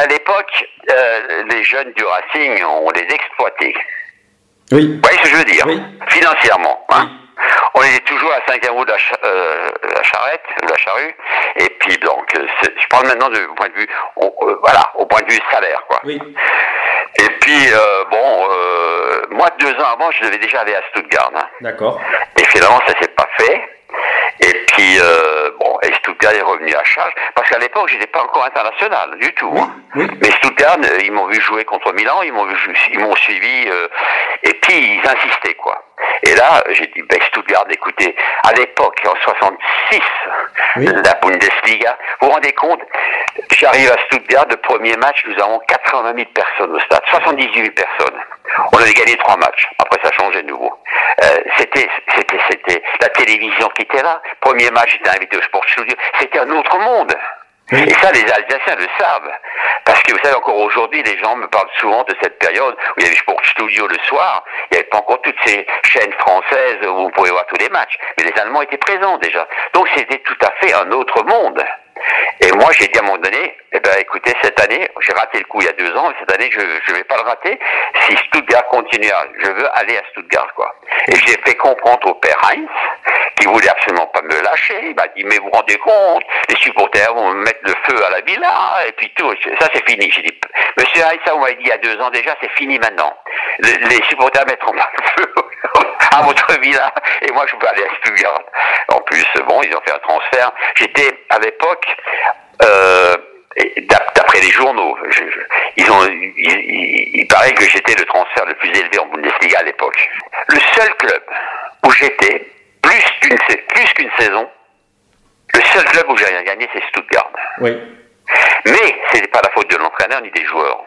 À l'époque, euh, les jeunes du Racing, on les exploitait. Oui. Vous voyez ce que je veux dire Oui. Financièrement. Hein On était toujours à 5 euros de la, cha- euh, la charrette, de la charrue. Et puis donc, euh, je parle maintenant du point de vue, on- euh, voilà, au point de vue salaire, quoi. Oui. Et puis euh, bon, euh, moi deux ans avant, je devais déjà aller à Stuttgart. hein. D'accord. Et finalement, ça s'est pas fait. Et puis, euh, Stuttgart est revenu à charge. Parce qu'à l'époque, j'étais pas encore international du tout. hein. oui. Mais Stuttgart, euh, ils m'ont vu jouer contre Milan, ils m'ont ils m'ont suivi, euh, et ils insistaient, quoi. Et là, j'ai dit, ben, Stuttgart, écoutez, à l'époque, en 66, Oui. la Bundesliga, vous vous rendez compte, j'arrive à Stuttgart, le premier match, nous avons 80 000 personnes au stade, 78 000 personnes. On avait gagné trois matchs. Après, ça changeait de nouveau. Euh, c'était, c'était, c'était la télévision qui était là. Premier match, j'étais invité au Sport Studio. C'était un autre monde. Et ça, les Alsaciens le savent. Parce que vous savez, encore aujourd'hui, les gens me parlent souvent de cette période où il y avait Sport Studio le soir. Il n'y avait pas encore toutes ces chaînes françaises où vous pouvez voir tous les matchs. Mais les Allemands étaient présents déjà. Donc c'était tout à fait un autre monde. Et moi, j'ai dit à un moment donné, eh ben, écoutez, cette année, j'ai raté le coup il y a deux ans, mais cette année, je ne vais pas le rater. Si Stuttgart continue, à, je veux aller à Stuttgart, quoi. Et j'ai fait comprendre au père Heinz, qui voulait absolument pas me lâcher. Il m'a dit, mais vous rendez compte, les supporters vont me mettre le feu à la villa, et puis tout. Ça, c'est fini. J'ai dit, monsieur Heinz, ça, m'avez dit il y a deux ans déjà, c'est fini maintenant. Le- les supporters mettront pas le feu à votre villa, et moi, je peux aller à Stuttgart. En plus, bon, ils ont fait un transfert. J'étais, à l'époque, euh, d'après les journaux, je- je- ils ont, il, paraît que j'étais le transfert le plus élevé en Bundesliga à l'époque. Le seul club où j'étais plus qu'une sa- plus qu'une saison, le seul club où j'ai rien gagné, c'est Stuttgart. Oui. Mais ce n'est pas la faute de l'entraîneur ni des joueurs.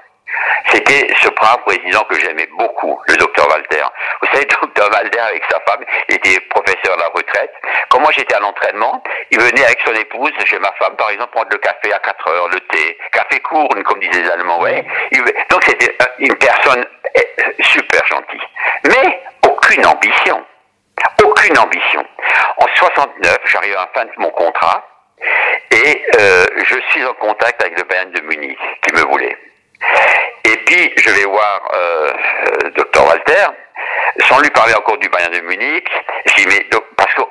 C'était ce brave président que j'aimais beaucoup, le docteur Walter. Vous savez, docteur Walter, avec sa femme, il était professeur à la retraite. Quand moi j'étais à l'entraînement, il venait avec son épouse, chez ma femme, par exemple, prendre le café à 4 heures, le thé, café court, comme disaient les Allemands, ouais. Donc c'était une personne eh, super gentille. Mais aucune ambition. Aucune ambition. En 69, j'arrive à la fin de mon contrat et euh, je suis en contact avec le Bayern de Munich qui me voulait. Et puis je vais voir euh, euh, Dr Walter, sans lui parler encore du Bayern de Munich. Dis mais donc, parce que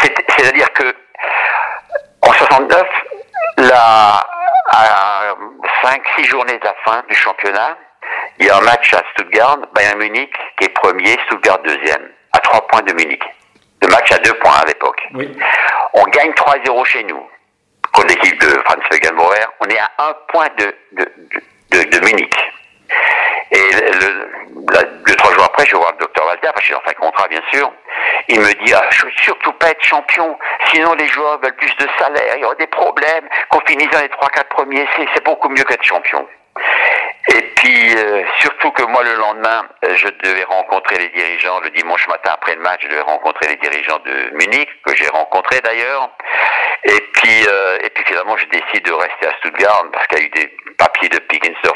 c'est- c'est-à-dire que en 69, là, à 5-6 journées de la fin du championnat, il y a un match à Stuttgart, Bayern Munich qui est premier, Stuttgart deuxième, à 3 points de Munich. Le match à 2 points à l'époque. Oui. On gagne 3-0 chez nous contre l'équipe de Franz Beckenbauer. On est à un point de, de, de, de- Munich. Et le, le- la- jours après, je vois le docteur Walter, parce que j'ai dans un contrat, bien sûr. Il me dit, ah, je veux surtout pas être champion, sinon les joueurs veulent plus de salaire, il y aura des problèmes, qu'on finisse dans les trois, quatre premiers, c'est, beaucoup mieux qu'être champion. Et puis, euh, surtout que moi, le lendemain, euh, je devais rencontrer les dirigeants, le dimanche matin après le match, je devais rencontrer les dirigeants de Munich, que j'ai rencontrés d'ailleurs. Et puis, euh, et puis finalement, je décide de rester à Stuttgart, parce qu'il y a eu des papiers de. Euh,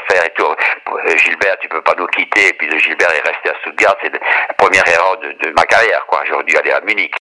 Gilbert, tu peux pas nous quitter. Et puis Gilbert est resté à Stuttgart, c'est la première erreur de, de ma carrière, quoi. J'aurais dû aller à Munich.